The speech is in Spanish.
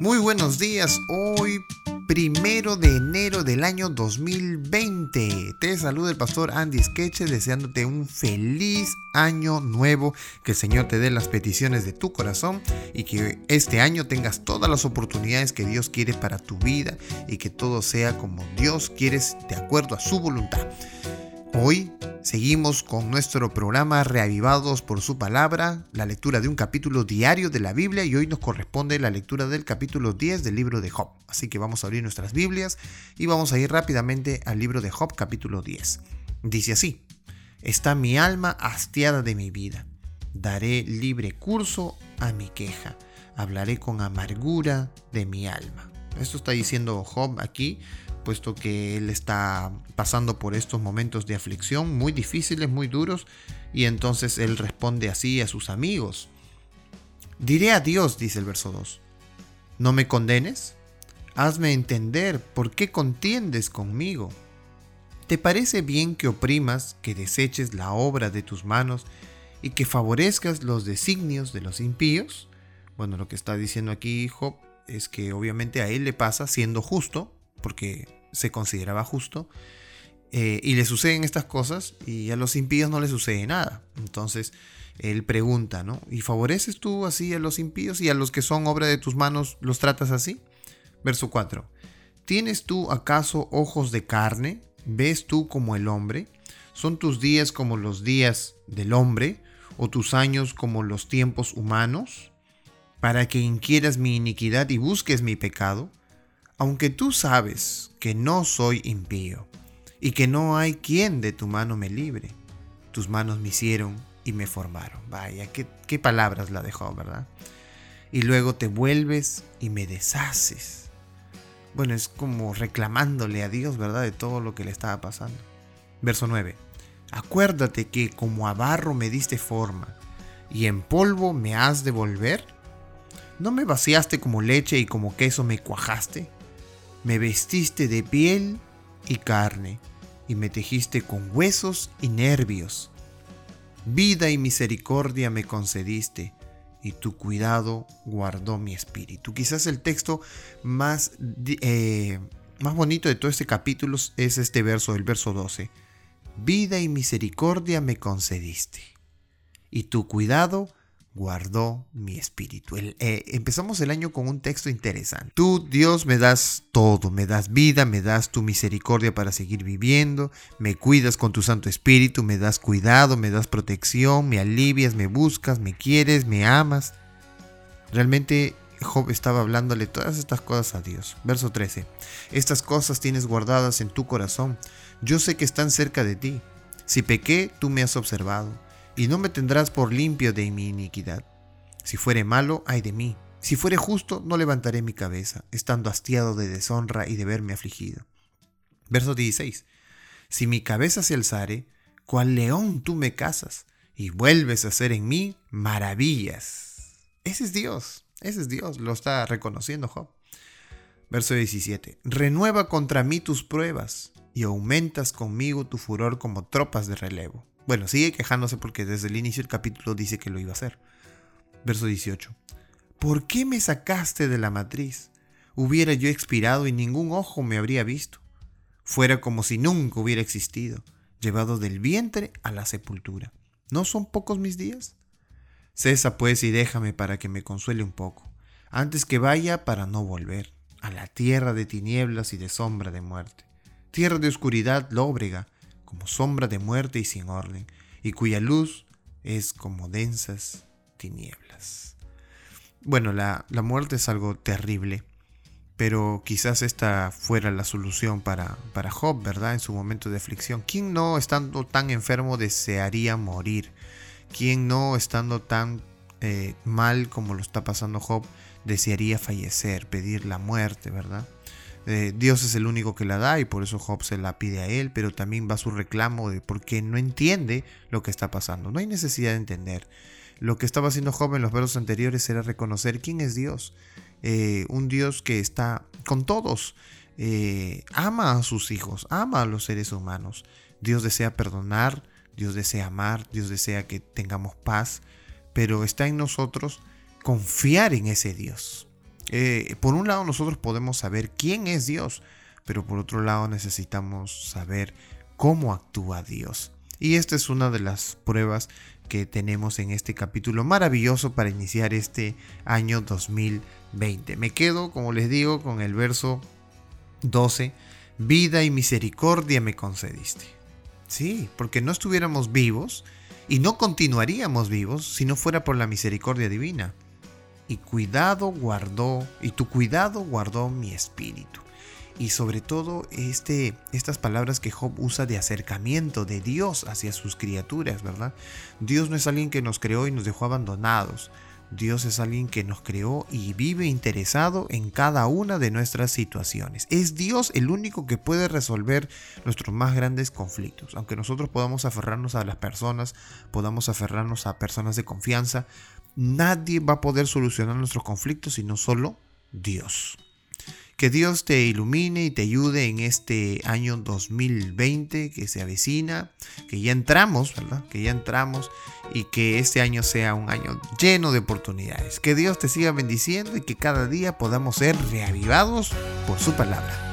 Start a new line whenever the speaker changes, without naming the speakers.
Muy buenos días, hoy primero de enero del año 2020. Te saluda el pastor Andy Skeche deseándote un feliz año nuevo, que el Señor te dé las peticiones de tu corazón y que este año tengas todas las oportunidades que Dios quiere para tu vida y que todo sea como Dios quiere de acuerdo a su voluntad. Hoy seguimos con nuestro programa Reavivados por su palabra, la lectura de un capítulo diario de la Biblia y hoy nos corresponde la lectura del capítulo 10 del libro de Job. Así que vamos a abrir nuestras Biblias y vamos a ir rápidamente al libro de Job capítulo 10. Dice así, está mi alma hastiada de mi vida, daré libre curso a mi queja, hablaré con amargura de mi alma. Esto está diciendo Job aquí puesto que él está pasando por estos momentos de aflicción muy difíciles, muy duros, y entonces él responde así a sus amigos. Diré a Dios, dice el verso 2, ¿no me condenes? Hazme entender por qué contiendes conmigo. ¿Te parece bien que oprimas, que deseches la obra de tus manos y que favorezcas los designios de los impíos? Bueno, lo que está diciendo aquí Job es que obviamente a él le pasa siendo justo, porque se consideraba justo, eh, y le suceden estas cosas y a los impíos no le sucede nada. Entonces él pregunta, ¿no? ¿Y favoreces tú así a los impíos y a los que son obra de tus manos los tratas así? Verso 4. ¿Tienes tú acaso ojos de carne? ¿Ves tú como el hombre? ¿Son tus días como los días del hombre? ¿O tus años como los tiempos humanos? Para que inquieras mi iniquidad y busques mi pecado aunque tú sabes que no soy impío y que no hay quien de tu mano me libre, tus manos me hicieron y me formaron. Vaya, qué, palabras la dejó, ¿verdad? Y luego te vuelves y me deshaces. Bueno, es como reclamándole a Dios, ¿verdad? De todo lo que le estaba pasando. Verso 9. Acuérdate que como a barro me diste forma y en polvo me has de volver. ¿No me vaciaste como leche y como queso me cuajaste? Me vestiste de piel y carne, y me tejiste con huesos y nervios. Vida y misericordia me concediste, y tu cuidado guardó mi espíritu. Quizás el texto más, eh, más bonito de todo este capítulo es este verso, el verso 12. Vida y misericordia me concediste, y tu cuidado guardó mi espíritu. Eh, empezamos el año con un texto interesante. Tú, Dios, me das todo, me das vida, me das tu misericordia para seguir viviendo, me cuidas con tu Santo Espíritu, me das cuidado, me das protección, me alivias, me buscas, me quieres, me amas. Realmente Job estaba hablándole todas estas cosas a Dios. Verso 13. Estas cosas tienes guardadas en tu corazón. Yo sé que están cerca de ti. Si pequé, tú me has observado y no me tendrás por limpio de mi iniquidad. Si fuere malo, ay de mí. Si fuere justo, no levantaré mi cabeza, estando hastiado de deshonra y de verme afligido. Verso 16. Si mi cabeza se alzare, cual león tú me casas, y vuelves a hacer en mí maravillas. Ese es Dios, ese es Dios, lo está reconociendo Job. Verso 17. Renueva contra mí tus pruebas, y aumentas conmigo tu furor como tropas de relevo. Bueno, sigue quejándose porque desde el inicio del capítulo dice que lo iba a hacer. Verso 18. ¿Por qué me sacaste de la matriz? Hubiera yo expirado y ningún ojo me habría visto. Fuera como si nunca hubiera existido, llevado del vientre a la sepultura. ¿No son pocos mis días? Cesa pues y déjame para que me consuele un poco, antes que vaya para no volver a la tierra de tinieblas y de sombra de muerte, tierra de oscuridad lóbrega, como sombra de muerte y sin orden, y cuya luz es como densas tinieblas. Bueno, la, muerte es algo terrible, pero quizás esta fuera la solución para, para Job, ¿verdad? En su momento de aflicción. ¿Quién no estando tan enfermo desearía morir? ¿Quién no estando tan eh, mal como lo está pasando Job desearía fallecer, pedir la muerte, ¿verdad? Eh, Dios es el único que la da y por eso Job se la pide a él, pero también va su reclamo de porque no entiende lo que está pasando. No hay necesidad de entender. Lo que estaba haciendo Job en los versos anteriores era reconocer quién es Dios. Eh, un Dios que está con todos. Eh, ama a sus hijos, ama a los seres humanos. Dios desea perdonar, Dios desea amar, Dios desea que tengamos paz, pero está en nosotros confiar en ese Dios Eh, por un lado nosotros podemos saber quién es Dios, pero por otro lado necesitamos saber cómo actúa Dios. Y esta es una de las pruebas que tenemos en este capítulo maravilloso para iniciar este año 2020. Me quedo, como les digo, con el verso 12. Vida y misericordia me concediste. Sí, porque no estuviéramos vivos y no continuaríamos vivos si no fuera por la misericordia divina. Y cuidado guardó, y tu cuidado guardó mi espíritu y sobre todo este, estas palabras que Job usa de acercamiento de Dios hacia sus criaturas, ¿verdad? Dios no es alguien que nos creó y nos dejó abandonados. Dios es alguien que nos creó y vive interesado en cada una de nuestras situaciones. Es Dios el único que puede resolver nuestros más grandes conflictos. Aunque nosotros podamos aferrarnos a las personas, podamos aferrarnos a personas de confianza, nadie va a poder solucionar nuestros conflictos sino solo Dios. Que Dios te ilumine y te ayude en este año 2020 que se avecina, que ya entramos, ¿verdad? Que ya entramos y que este año sea un año lleno de oportunidades. Que Dios te siga bendiciendo y que cada día podamos ser reavivados por su palabra.